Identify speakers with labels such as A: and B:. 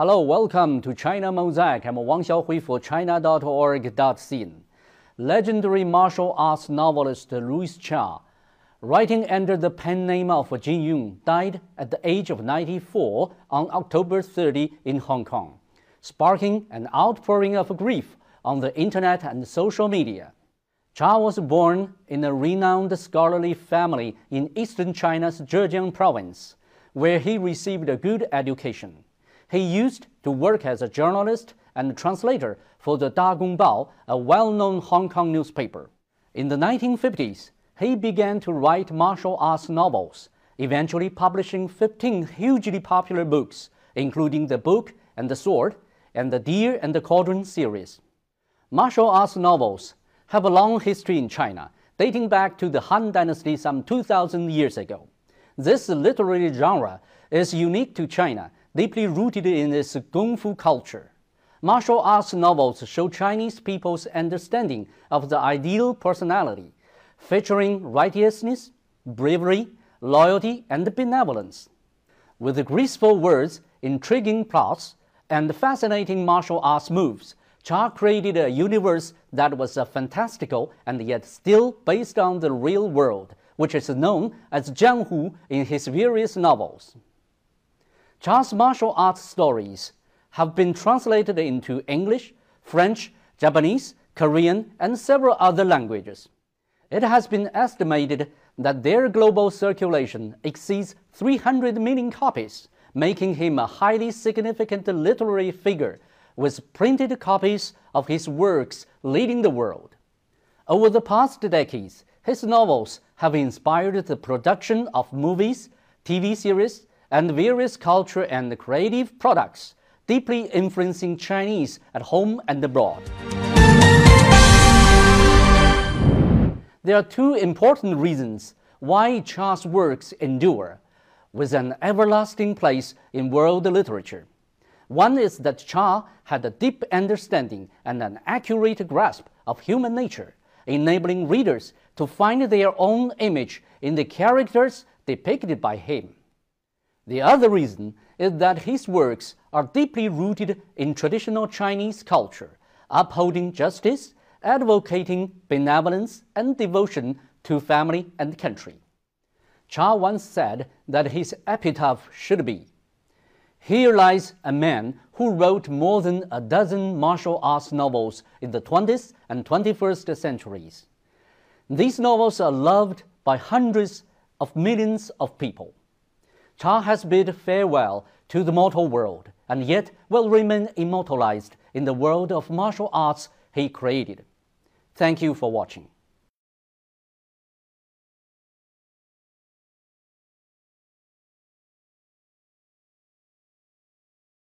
A: Hello, welcome to China Mosaic. I'm Wang Xiaohui for China.org.cn. Legendary martial arts novelist Louis Cha, writing under the pen name of Jin Yong, died at the age of 94 on October 30 in Hong Kong, sparking an outpouring of grief on the internet and social media. Cha was born in a renowned scholarly family in eastern China's Zhejiang province, where he received a good education. He used to work as a journalist and translator for the Da Gong Bao, a well-known Hong Kong newspaper. In the 1950s, he began to write martial arts novels, eventually publishing 15 hugely popular books, including The Book and the Sword and the Deer and the Cauldron series. Martial arts novels have a long history in China, dating back to the Han Dynasty some 2,000 years ago. This literary genre is unique to China deeply rooted in its Kung Fu culture. Martial arts novels show Chinese people's understanding of the ideal personality, featuring righteousness, bravery, loyalty, and benevolence. With graceful words, intriguing plots, and fascinating martial arts moves, Cha created a universe that was uh, fantastical and yet still based on the real world, which is known as Jianghu in his various novels. Cha's martial arts stories have been translated into English, French, Japanese, Korean, and several other languages. It has been estimated that their global circulation exceeds 300 million copies, making him a highly significant literary figure with printed copies of his works leading the world. Over the past decades, his novels have inspired the production of movies, TV series, and various culture and creative products, deeply influencing Chinese at home and abroad. There are two important reasons why Cha's works endure with an everlasting place in world literature. One is that Cha had a deep understanding and an accurate grasp of human nature, enabling readers to find their own image in the characters depicted by him. The other reason is that his works are deeply rooted in traditional Chinese culture, upholding justice, advocating benevolence and devotion to family and country. Cha once said that his epitaph should be Here lies a man who wrote more than a dozen martial arts novels in the 20th and 21st centuries. These novels are loved by hundreds of millions of people. Cha has bid farewell to the mortal world and yet will remain immortalized in the world of martial arts he created. Thank you for watching.